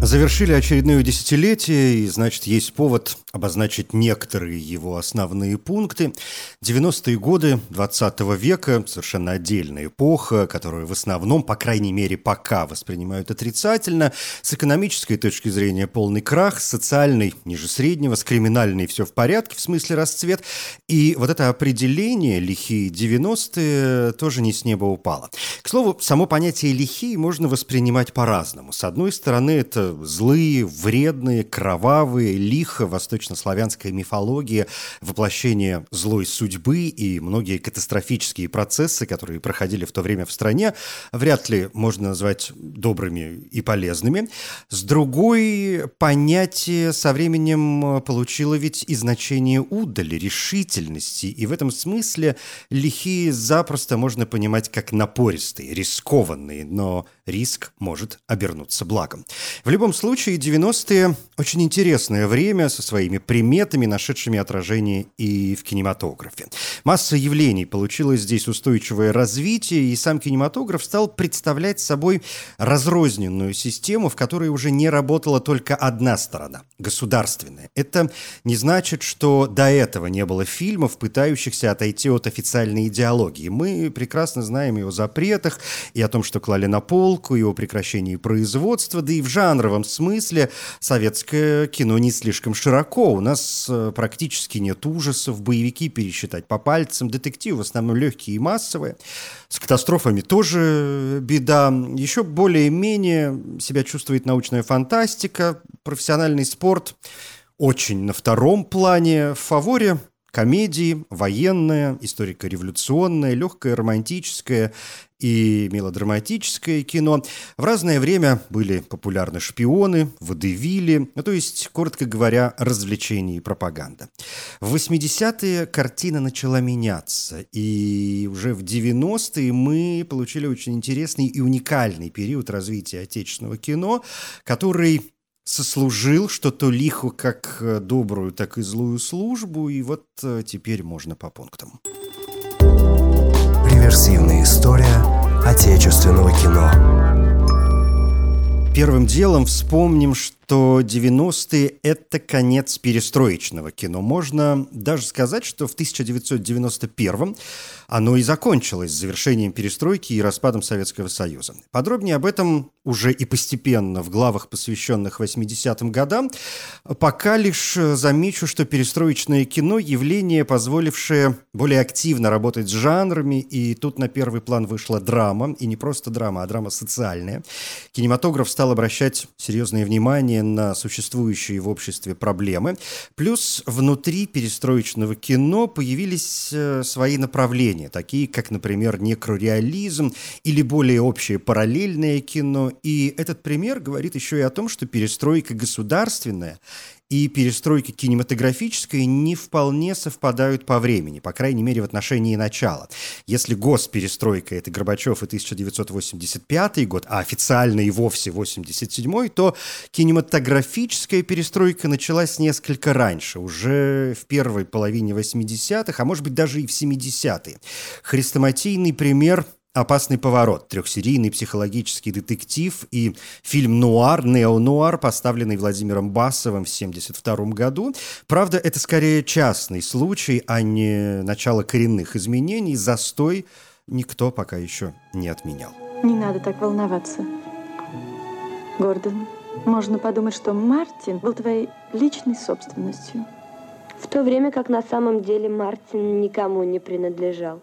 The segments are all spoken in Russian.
Завершили очередное десятилетие, и, значит, есть повод обозначить некоторые его основные пункты. 90-е годы 20 века – совершенно отдельная эпоха, которую в основном, по крайней мере, пока воспринимают отрицательно. С экономической точки зрения полный крах, с социальной – ниже среднего, с криминальной – все в порядке, в смысле расцвет. И вот это определение «лихие 90-е» тоже не с неба упало. К слову, само понятие «лихие» можно воспринимать по-разному. С одной стороны, это злые, вредные, кровавые, лихо, восточнославянская мифология, воплощение злой судьбы и многие катастрофические процессы, которые проходили в то время в стране, вряд ли можно назвать добрыми и полезными. С другой, понятие со временем получило ведь и значение удали, решительности, и в этом смысле лихие запросто можно понимать как напористые, рискованные, но риск может обернуться благом. В любом случае, 90-е – очень интересное время со своими приметами, нашедшими отражение и в кинематографе. Масса явлений получила здесь устойчивое развитие, и сам кинематограф стал представлять собой разрозненную систему, в которой уже не работала только одна сторона – государственная. Это не значит, что до этого не было фильмов, пытающихся отойти от официальной идеологии. Мы прекрасно знаем и о запретах, и о том, что клали на полку, и о прекращении производства, да и в жанр жанровом смысле советское кино не слишком широко. У нас э, практически нет ужасов, боевики пересчитать по пальцам, детективы в основном легкие и массовые. С катастрофами тоже беда. Еще более-менее себя чувствует научная фантастика, профессиональный спорт очень на втором плане. В фаворе комедии, военное, историко-революционное, легкое, романтическое и мелодраматическое кино. В разное время были популярны шпионы, водевили, ну, то есть, коротко говоря, развлечения и пропаганда. В 80-е картина начала меняться, и уже в 90-е мы получили очень интересный и уникальный период развития отечественного кино, который сослужил что-то лихо как э, добрую, так и злую службу, и вот э, теперь можно по пунктам. Реверсивная история отечественного кино. Первым делом вспомним, что 90-е – это конец перестроечного кино. Можно даже сказать, что в 1991 оно и закончилось завершением перестройки и распадом Советского Союза. Подробнее об этом уже и постепенно в главах, посвященных 80-м годам. Пока лишь замечу, что перестроечное кино – явление, позволившее более активно работать с жанрами, и тут на первый план вышла драма, и не просто драма, а драма социальная. Кинематограф стал обращать серьезное внимание на существующие в обществе проблемы. Плюс внутри перестроечного кино появились э, свои направления направления, такие как, например, некрореализм или более общее параллельное кино. И этот пример говорит еще и о том, что перестройка государственная и перестройка кинематографическая не вполне совпадают по времени, по крайней мере, в отношении начала. Если госперестройка – это Горбачев и 1985 год, а официально и вовсе 87 то кинематографическая перестройка началась несколько раньше, уже в первой половине 80-х, а может быть даже и в 70-е. Хрестоматийный пример «Опасный поворот», трехсерийный психологический детектив и фильм «Нуар», «Нео-нуар», поставленный Владимиром Басовым в 1972 году. Правда, это скорее частный случай, а не начало коренных изменений. Застой никто пока еще не отменял. Не надо так волноваться. Гордон, можно подумать, что Мартин был твоей личной собственностью. В то время как на самом деле Мартин никому не принадлежал.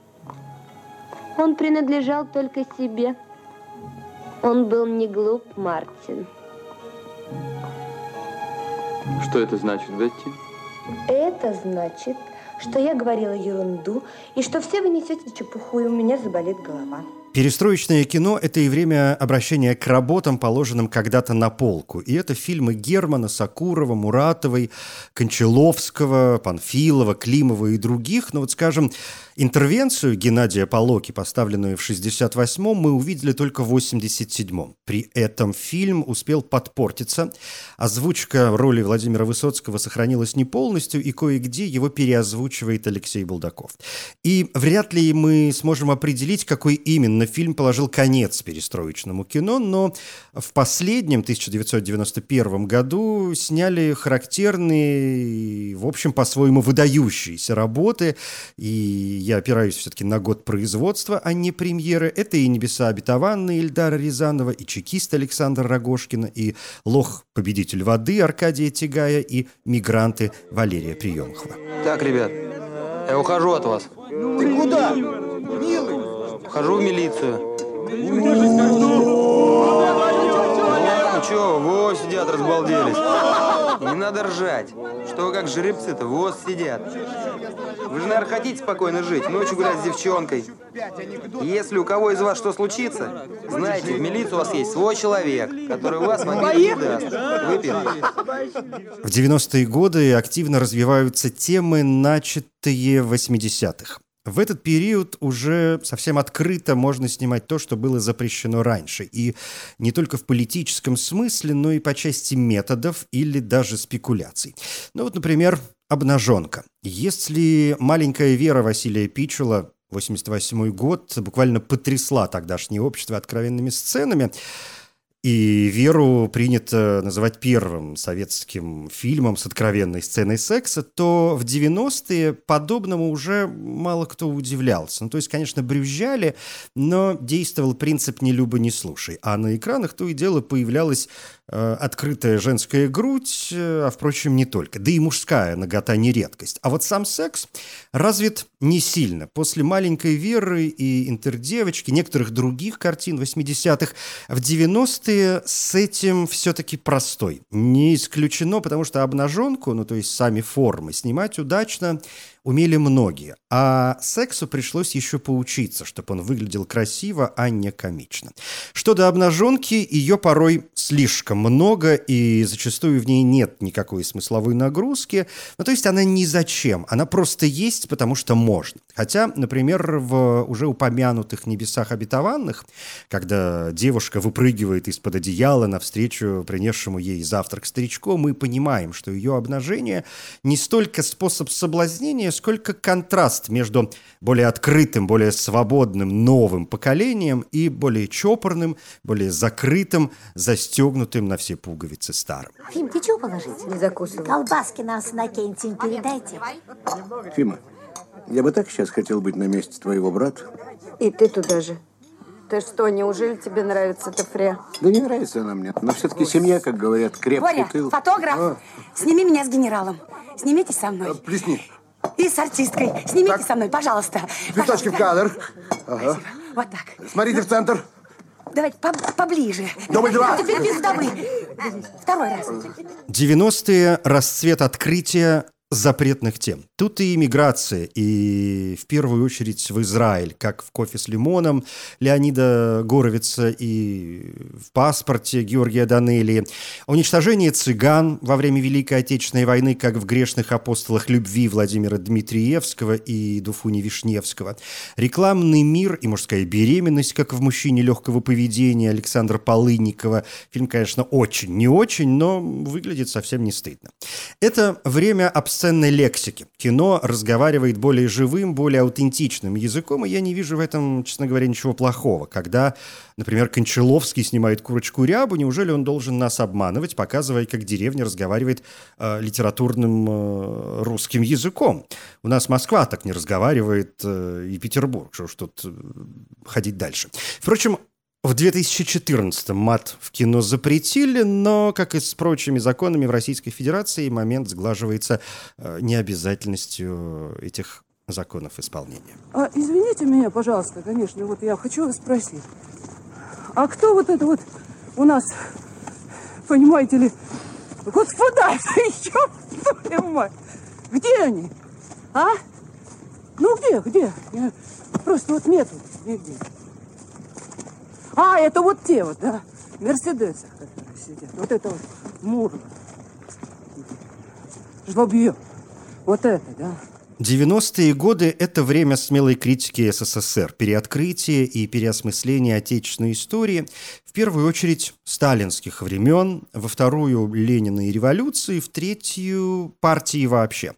Он принадлежал только себе. Он был не глуп, Мартин. Что это значит, Бетти? Это значит, что я говорила ерунду, и что все вы несете чепуху, и у меня заболит голова. Перестроечное кино – это и время обращения к работам, положенным когда-то на полку. И это фильмы Германа, Сакурова, Муратовой, Кончаловского, Панфилова, Климова и других. Но вот, скажем, Интервенцию Геннадия Полоки, поставленную в 68-м, мы увидели только в 87-м. При этом фильм успел подпортиться. Озвучка роли Владимира Высоцкого сохранилась не полностью, и кое-где его переозвучивает Алексей Булдаков. И вряд ли мы сможем определить, какой именно фильм положил конец перестроечному кино, но в последнем 1991 году сняли характерные, в общем, по-своему выдающиеся работы, и я опираюсь все-таки на год производства, а не премьеры. Это и «Небеса обетованные» Ильдара Рязанова, и «Чекист» Александра Рогошкина, и «Лох. Победитель воды» Аркадия Тигая, и «Мигранты» Валерия Приемхова. Так, ребят, я ухожу от вас. Ты куда? Милый! Ухожу в милицию. Ну чё, вот сидят, разбалделись. Не надо ржать. Что вы как жеребцы-то, вот сидят. Вы же, наверное, хотите спокойно жить, ночью гулять с девчонкой. Если у кого из вас что случится, знаете, в милиции у вас есть свой человек, который вас мобильно не даст. Выпьем. В 90-е годы активно развиваются темы, начатые в 80-х. В этот период уже совсем открыто можно снимать то, что было запрещено раньше. И не только в политическом смысле, но и по части методов или даже спекуляций. Ну вот, например, обнаженка. Если маленькая Вера Василия Пичула 88 год буквально потрясла тогдашнее общество откровенными сценами, и «Веру» принято называть первым советским фильмом с откровенной сценой секса, то в 90-е подобному уже мало кто удивлялся. Ну, то есть, конечно, брюзжали, но действовал принцип «не люба, не слушай». А на экранах то и дело появлялась э, открытая женская грудь, э, а, впрочем, не только. Да и мужская нагота не редкость. А вот сам секс развит не сильно. После «Маленькой Веры» и «Интердевочки», некоторых других картин 80-х, в 90-е с этим все-таки простой. Не исключено, потому что обнаженку, ну то есть сами формы, снимать удачно умели многие. А сексу пришлось еще поучиться, чтобы он выглядел красиво, а не комично. Что до обнаженки, ее порой слишком много, и зачастую в ней нет никакой смысловой нагрузки. Ну, то есть она ни зачем, она просто есть, потому что можно. Хотя, например, в уже упомянутых «Небесах обетованных», когда девушка выпрыгивает из-под одеяла навстречу принесшему ей завтрак старичку, мы понимаем, что ее обнажение не столько способ соблазнения, сколько контраст между более открытым, более свободным новым поколением и более чопорным, более закрытым, застегнутым на все пуговицы старым. Фим, ты чего положить? Не закусывай. Колбаски нам с Иннокентием передайте. Фима, я бы так сейчас хотел быть на месте твоего брата. И ты туда же. Ты что, неужели тебе нравится Тефре? Да не нравится она мне. Но все-таки семья, как говорят, крепкий Боря, тыл. фотограф, А, сними меня с генералом. Снимите со а, мной. плесни. И с артисткой. Снимите Так. со мной, пожалуйста. Цветочки в кадр. Ага. Вот так. Смотрите в центр. Давайте по- поближе. Дубль два. Теперь без вдовы. Второй раз. 90-е – расцвет открытия запретных тем. Тут и иммиграция, и в первую очередь в Израиль, как в «Кофе с лимоном» Леонида Горовица и в «Паспорте» Георгия Данелии, уничтожение цыган во время Великой Отечественной войны, как в «Грешных апостолах любви» Владимира Дмитриевского и Дуфуни Вишневского, рекламный мир и мужская беременность, как в «Мужчине легкого поведения» Александра Полынникова. Фильм, конечно, очень не очень, но выглядит совсем не стыдно. Это время обсценной лексики. Кино разговаривает более живым, более аутентичным языком, и я не вижу в этом, честно говоря, ничего плохого. Когда, например, Кончаловский снимает «Курочку рябу», неужели он должен нас обманывать, показывая, как деревня разговаривает э, литературным э, русским языком? У нас Москва так не разговаривает, э, и Петербург, что уж тут э, ходить дальше. Впрочем, в 2014 мат в кино запретили, но, как и с прочими законами в Российской Федерации, момент сглаживается э, необязательностью этих законов исполнения. А, извините меня, пожалуйста, конечно, вот я хочу вас спросить. А кто вот это вот у нас, понимаете ли, господа, ёб твою мать, где они? А? Ну где, где? Я- Просто вот нету нигде. А, это вот те вот, да, в Мерседесах, которые сидят. Вот это вот Мурло. Жлобье. Вот это, да. 90-е годы – это время смелой критики СССР, переоткрытия и переосмысления отечественной истории, первую очередь сталинских времен, во вторую – Ленина и революции, в третью – партии вообще.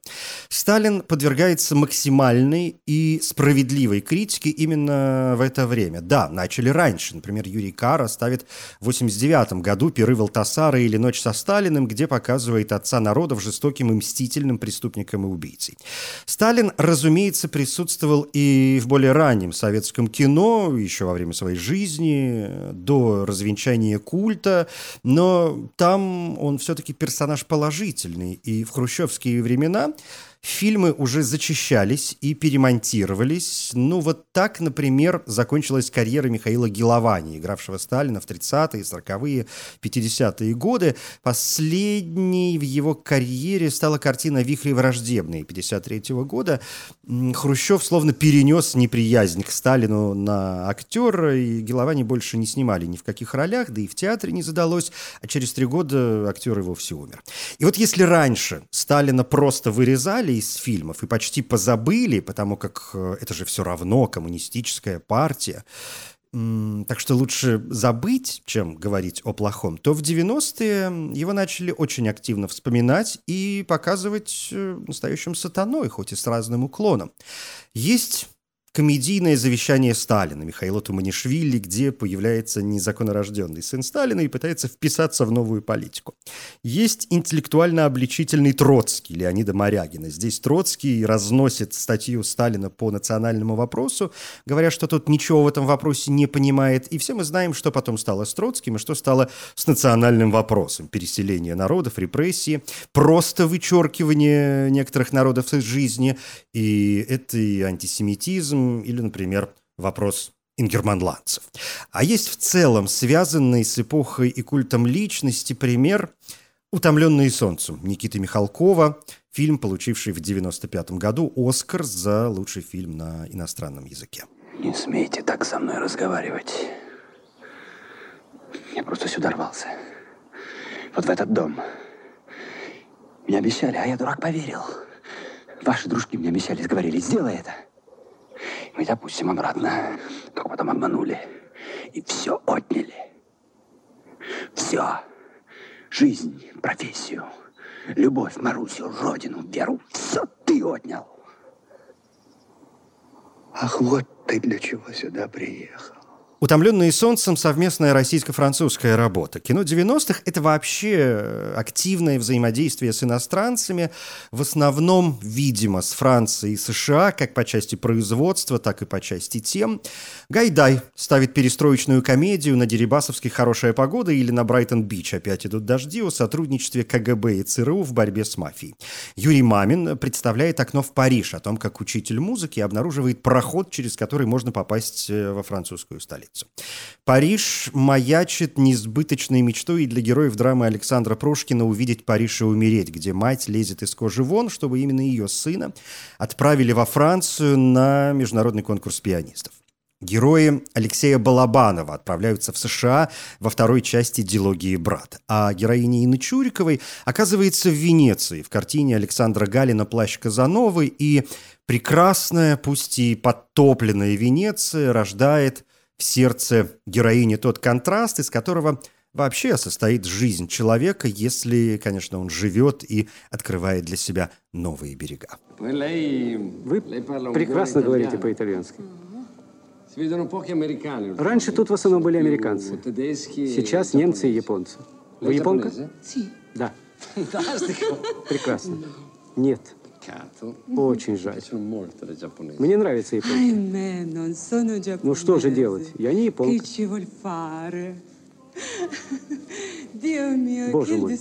Сталин подвергается максимальной и справедливой критике именно в это время. Да, начали раньше. Например, Юрий Кара ставит в 89 году «Пиры Валтасара» или «Ночь со Сталиным», где показывает отца народов жестоким и мстительным преступником и убийцей. Сталин, разумеется, присутствовал и в более раннем советском кино, еще во время своей жизни, до развенчания культа, но там он все-таки персонаж положительный, и в хрущевские времена Фильмы уже зачищались и перемонтировались. Ну, вот так, например, закончилась карьера Михаила Геловани, игравшего Сталина в 30-е, 40-е, 50-е годы. Последней в его карьере стала картина «Вихри враждебные» 53 -го года. Хрущев словно перенес неприязнь к Сталину на актера, и Геловани больше не снимали ни в каких ролях, да и в театре не задалось, а через три года актер и вовсе умер. И вот если раньше Сталина просто вырезали из фильмов и почти позабыли, потому как э, это же все равно коммунистическая партия, так что лучше забыть, чем говорить о плохом, то в 90-е его начали очень активно вспоминать и показывать э, настоящим сатаной, хоть и с разным уклоном. Есть комедийное завещание Сталина Михаила Туманишвили, где появляется незаконнорожденный сын Сталина и пытается вписаться в новую политику. Есть интеллектуально-обличительный Троцкий Леонида Морягина. Здесь Троцкий разносит статью Сталина по национальному вопросу, говоря, что тот ничего в этом вопросе не понимает. И все мы знаем, что потом стало с Троцким и что стало с национальным вопросом. Переселение народов, репрессии, просто вычеркивание некоторых народов из жизни. И это и антисемитизм, или, например, вопрос ингерманландцев. А есть в целом связанный с эпохой и культом личности пример «Утомленные солнцем» Никиты Михалкова, фильм, получивший в 1995 году «Оскар» за лучший фильм на иностранном языке. Не смейте так со мной разговаривать. Я просто сюда рвался. Вот в этот дом. Мне обещали, а я, дурак, поверил. Ваши дружки мне обещали, говорили, сделай это. Мы допустим обратно. Только потом обманули. И все отняли. Все. Жизнь, профессию, любовь, Марусю, родину, веру. Все ты отнял. Ах, вот ты для чего сюда приехал. «Утомленные солнцем» — совместная российско-французская работа. Кино 90-х — это вообще э, активное взаимодействие с иностранцами, в основном, видимо, с Францией и США, как по части производства, так и по части тем. Гайдай ставит перестроечную комедию на Дерибасовской «Хорошая погода» или на Брайтон-Бич «Опять идут дожди» о сотрудничестве КГБ и ЦРУ в борьбе с мафией. Юрий Мамин представляет «Окно в Париж» о том, как учитель музыки обнаруживает проход, через который можно попасть э, во французскую столицу столицу. Париж маячит несбыточной мечтой для героев драмы Александра Прошкина увидеть Париж и умереть, где мать лезет из кожи вон, чтобы именно ее сына отправили во Францию на международный конкурс пианистов. Герои Алексея Балабанова отправляются в США во второй части «Дилогии брат», а героиня Инны Чуриковой оказывается в Венеции в картине Александра Галина «Плащ Казановы», и прекрасная, пусть и подтопленная Венеция рождает в сердце героини тот контраст, из которого вообще состоит жизнь человека, если, конечно, он живет и открывает для себя новые берега. Вы прекрасно говорите по-итальянски. Раньше тут в основном были американцы. Сейчас немцы и японцы. Вы японка? Да. Прекрасно. Нет. Очень жаль. Мне нравится японцы. Ну что же делать? Я не японка. Боже мой,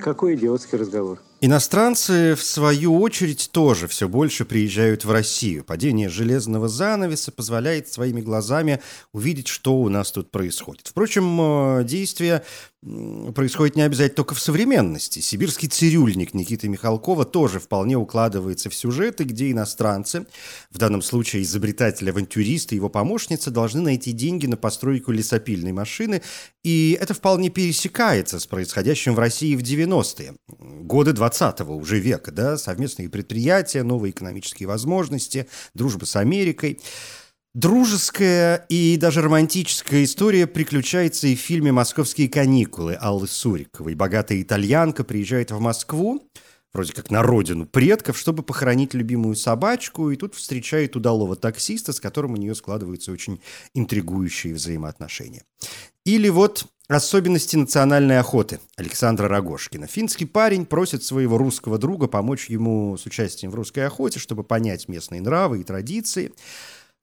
какой идиотский разговор. Иностранцы, в свою очередь, тоже все больше приезжают в Россию. Падение железного занавеса позволяет своими глазами увидеть, что у нас тут происходит. Впрочем, э, действие происходит не обязательно только в современности. Сибирский цирюльник Никиты Михалкова тоже вполне укладывается в сюжеты, где иностранцы, в данном случае изобретатель-авантюрист и его помощница, должны найти деньги на постройку лесопильной машины, и это вполне пересекается с происходящим в России в 90-е. Годы 20 20 уже века, да, совместные предприятия, новые экономические возможности, дружба с Америкой. Дружеская и даже романтическая история приключается и в фильме «Московские каникулы» Аллы Суриковой. Богатая итальянка приезжает в Москву, вроде как на родину предков, чтобы похоронить любимую собачку, и тут встречает удалого таксиста, с которым у нее складываются очень интригующие взаимоотношения. Или вот Особенности национальной охоты Александра Рогошкина. Финский парень просит своего русского друга помочь ему с участием в русской охоте, чтобы понять местные нравы и традиции.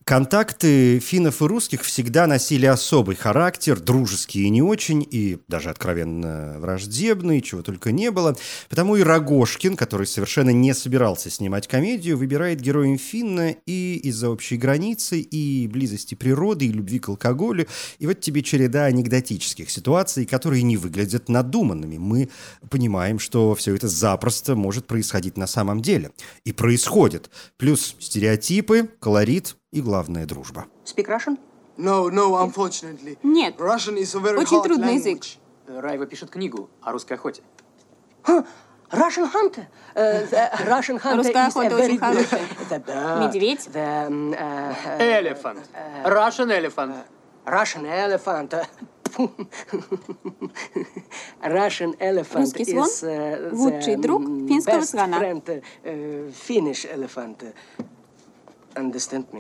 Контакты финнов и русских всегда носили особый характер, дружеские и не очень, и даже откровенно враждебные, чего только не было. Потому и Рогошкин, который совершенно не собирался снимать комедию, выбирает героем Финна и из-за общей границы, и близости природы, и любви к алкоголю. И вот тебе череда анекдотических ситуаций, которые не выглядят надуманными. Мы понимаем, что все это запросто может происходить на самом деле. И происходит. Плюс стереотипы, колорит, и главная дружба. Speak Russian? No, no, unfortunately. Нет. Russian is a very Очень трудный language. язык. Райва пишет книгу о русской охоте. Russian hunter. Uh, the Russian hunter Русская is охота a very очень good- хорошая. Медведь. The, um, uh, uh, Elephant. Russian elephant. Russian elephant. Russian elephant Русский слон is uh, лучший друг um, финского best слона. friend, uh, Finnish elephant.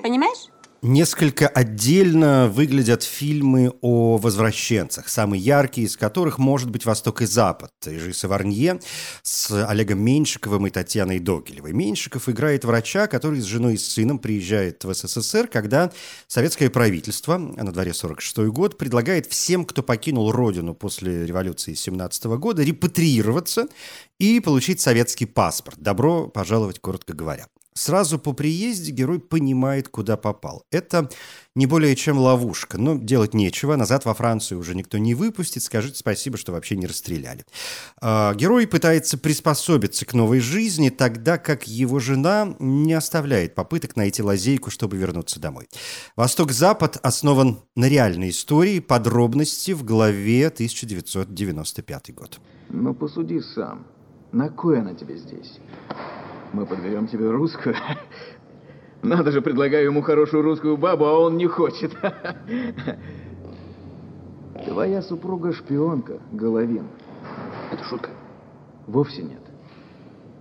Понимаешь? Несколько отдельно выглядят фильмы о возвращенцах, самый яркий из которых может быть «Восток и Запад» режиссера Варнье с Олегом Меньшиковым и Татьяной Догилевой. Меньшиков играет врача, который с женой и с сыном приезжает в СССР, когда советское правительство, а на дворе 46 год, предлагает всем, кто покинул родину после революции 17 года, репатриироваться и получить советский паспорт. Добро пожаловать, коротко говоря. Сразу по приезде герой понимает, куда попал. Это не более чем ловушка, но делать нечего. Назад во Францию уже никто не выпустит. Скажите спасибо, что вообще не расстреляли. А, Герой пытается приспособиться к новой жизни, тогда как его жена не оставляет попыток найти лазейку, чтобы вернуться домой. «Восток-Запад» основан на реальной истории, подробности в главе 1995 год. Ну, посуди сам. На кой она тебе здесь? Мы подберем тебе русскую. Надо же, предлагаю ему хорошую русскую бабу, а он не хочет. Твоя супруга шпионка, Головин. Это шутка? Вовсе нет.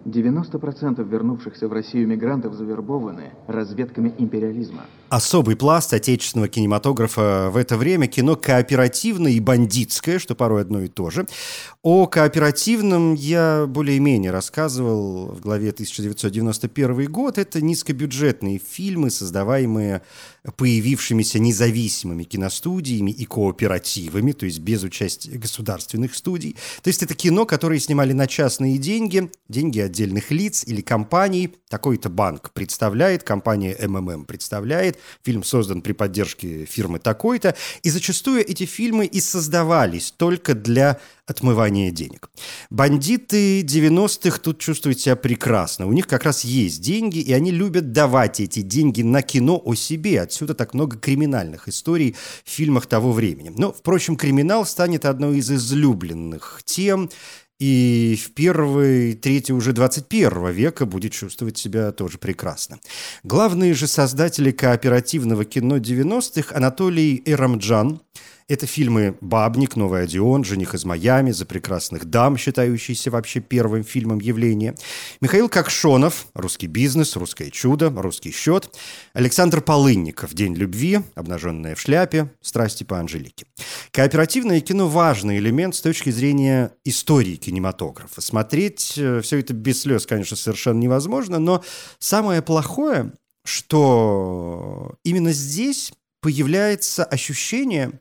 90% вернувшихся в Россию мигрантов завербованы разведками империализма. Особый пласт отечественного кинематографа в это время – кино кооперативное и бандитское, что порой одно и то же. О кооперативном я более-менее рассказывал в главе 1991 год. Это низкобюджетные фильмы, создаваемые появившимися независимыми киностудиями и кооперативами, то есть без участия государственных студий. То есть это кино, которое снимали на частные деньги, деньги отдельных лиц или компаний. Такой-то банк представляет, компания МММ представляет, фильм создан при поддержке фирмы такой-то, и зачастую эти фильмы и создавались только для отмывания денег. Бандиты 90-х тут чувствуют себя прекрасно. У них как раз есть деньги, и они любят давать эти деньги на кино о себе. Отсюда так много криминальных историй в фильмах того времени. Но, впрочем, криминал станет одной из излюбленных тем, и в первой трети уже 21 века будет чувствовать себя тоже прекрасно. Главные же создатели кооперативного кино 90-х Анатолий Эрамджан – это фильмы «Бабник», «Новый Одион», «Жених из Майами», «За прекрасных дам», считающийся вообще первым фильмом явления. Михаил Кокшонов «Русский бизнес», «Русское чудо», «Русский счет». Александр Полынников «День любви», «Обнаженная в шляпе», «Страсти по Анжелике». Кооперативное кино – важный элемент с точки зрения истории кинематографа. Смотреть э, все это без слез, конечно, совершенно невозможно, но самое плохое, что именно здесь появляется ощущение,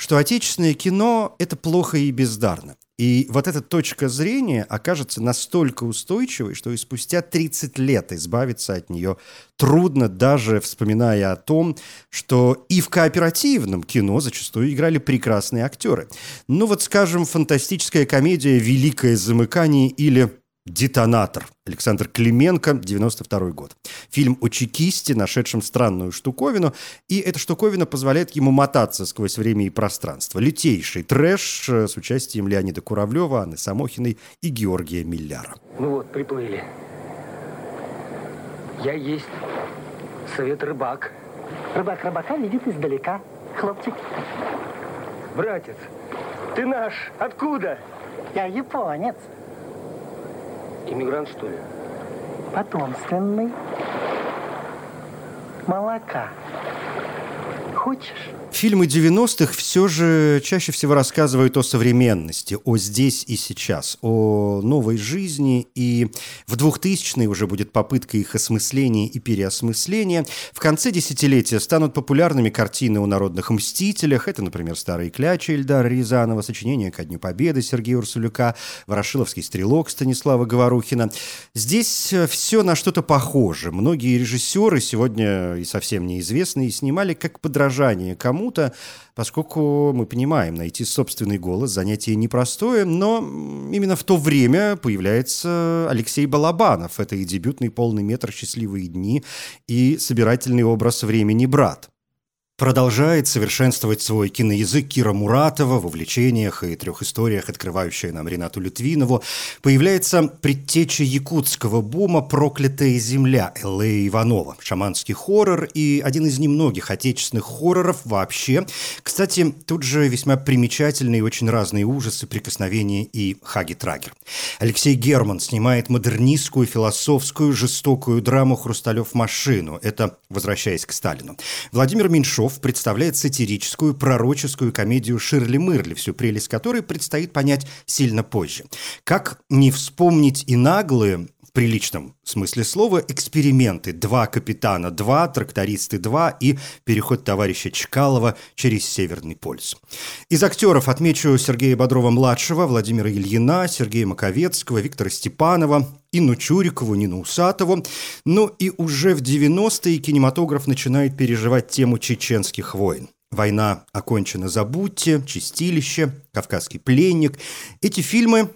что отечественное кино – это плохо и бездарно. И вот эта точка зрения окажется настолько устойчивой, что и спустя 30 лет избавиться от нее трудно, даже вспоминая о том, что и в кооперативном кино зачастую играли прекрасные актеры. Ну вот, скажем, фантастическая комедия «Великое замыкание» или «Детонатор». Александр Клименко, 92 год. Фильм о чекисте, нашедшем странную штуковину, и эта штуковина позволяет ему мотаться сквозь время и пространство. Лютейший трэш э, с участием Леонида Куравлева, Анны Самохиной и Георгия Милляра. Ну вот, приплыли. Я есть совет рыбак. Рыбак рыбака видит издалека. Хлопчик. Братец, ты наш. Откуда? Я японец. Иммигрант, что ли? Потомственный. Молока. Хочешь? Фильмы 90-х все же чаще всего рассказывают о современности, о здесь и сейчас, о новой жизни, и в 2000-е уже будет попытка их осмысления и переосмысления. В конце десятилетия станут популярными картины о народных мстителях. Это, например, «Старые клячи» Эльдара Рязанова, сочинение «Ко дню Победы» Сергея Урсулюка, «Ворошиловский стрелок» Станислава Говорухина. Здесь все на что-то похоже. Многие режиссеры, сегодня и совсем неизвестные, снимали как подражание кому кому-то, поскольку мы понимаем, найти собственный голос занятие непростое, но именно в то время появляется Алексей Балабанов. Это и дебютный полный метр «Счастливые дни», и собирательный образ времени «Брат». Продолжает совершенствовать свой киноязык Кира Муратова в увлечениях и трех историях, открывающая нам Ренату Литвинову. Появляется предтеча якутского бума «Проклятая земля» Л.А. Иванова. Шаманский хоррор и один из немногих отечественных хорроров вообще. Кстати, тут же весьма примечательные и очень разные ужасы, прикосновения и хаги-трагер. Алексей Герман снимает модернистскую, философскую, жестокую драму «Хрусталев машину». Это «Возвращаясь к Сталину». Владимир Меньшов Петров представляет сатирическую пророческую комедию Ширли Мырли, всю прелесть которой предстоит понять сильно позже. Как не вспомнить и наглые, в приличном смысле слова, эксперименты «Два капитана, два, трактористы, два» и переход товарища Чкалова через Северный полюс. Из актеров отмечу Сергея Бодрова-младшего, Владимира Ильина, Сергея Маковецкого, Виктора Степанова, Инну Чурикову, Нину Усатову. Ну и уже в 90-е кинематограф начинает переживать тему чеченских войн. «Война окончена, забудьте», «Чистилище», «Кавказский пленник». Эти фильмы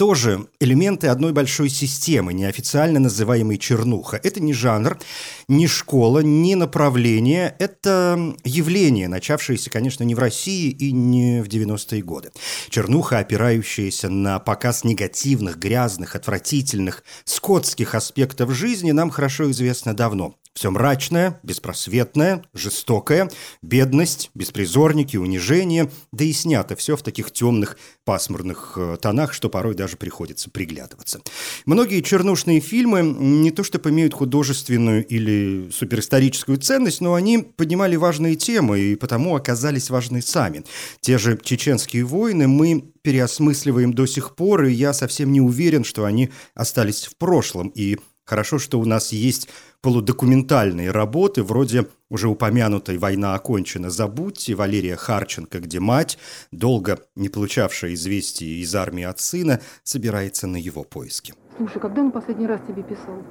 тоже элементы одной большой системы, неофициально называемой чернуха. Это не жанр, не школа, не направление. Это явление, начавшееся, конечно, не в России и не в 90-е годы. Чернуха, опирающаяся на показ негативных, грязных, отвратительных, скотских аспектов жизни, нам хорошо известно давно. Все мрачное, беспросветное, жестокое, бедность, беспризорники, унижение, да и снято все в таких темных, пасмурных э, тонах, что порой даже приходится приглядываться. Многие чернушные фильмы не то что имеют художественную или суперисторическую ценность, но они поднимали важные темы и потому оказались важны сами. Те же чеченские войны мы переосмысливаем до сих пор, и я совсем не уверен, что они остались в прошлом, и хорошо, что у нас есть полудокументальные работы, вроде уже упомянутой «Война окончена, забудьте» Валерия Харченко, где мать, долго не получавшая известий из армии от сына, собирается на его поиски. Слушай, когда он последний раз тебе писал?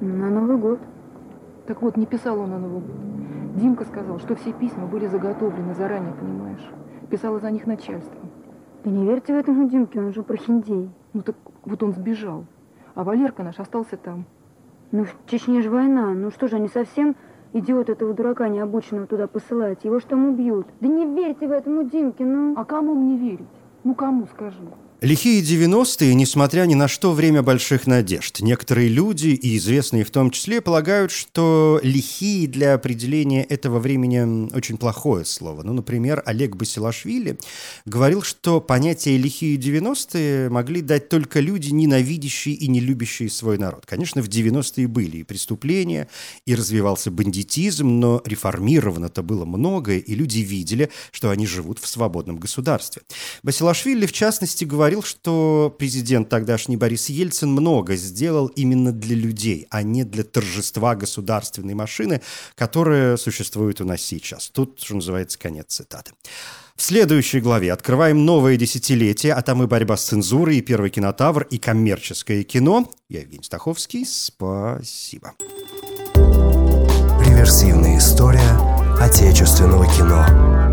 На Новый год. Так вот, не писал он на Новый год. Димка сказал, что все письма были заготовлены заранее, понимаешь? Писала за них начальство. Да не верьте в этому Димке, он же прохиндей. Ну так вот он сбежал, а Валерка наш остался там. Ну, в Чечне же война. Ну что же, они совсем идиот этого дурака необученного туда посылать? Его что там убьют? Да не верьте в этому Димке, ну. А кому мне верить? Ну, кому, скажи? Лихие 90-е, несмотря ни на что, время больших надежд. Некоторые люди, и известные в том числе, полагают, что лихие для определения этого времени очень плохое слово. Ну, например, Олег Басилашвили говорил, что понятие «лихие 90-е» могли дать только люди, ненавидящие и не любящие свой народ. Конечно, в 90-е были и преступления, и развивался бандитизм, но реформировано-то было многое, и люди видели, что они живут в свободном государстве. Басилашвили, в частности, говорил, говорил, что президент тогдашний Борис Ельцин много сделал именно для людей, а не для торжества государственной машины, которая существует у нас сейчас. Тут, что называется, конец цитаты. В следующей главе открываем новое десятилетие, а там и борьба с цензурой, и первый кинотавр, и коммерческое кино. Я Евгений Стаховский. Спасибо. Реверсивная история отечественного кино.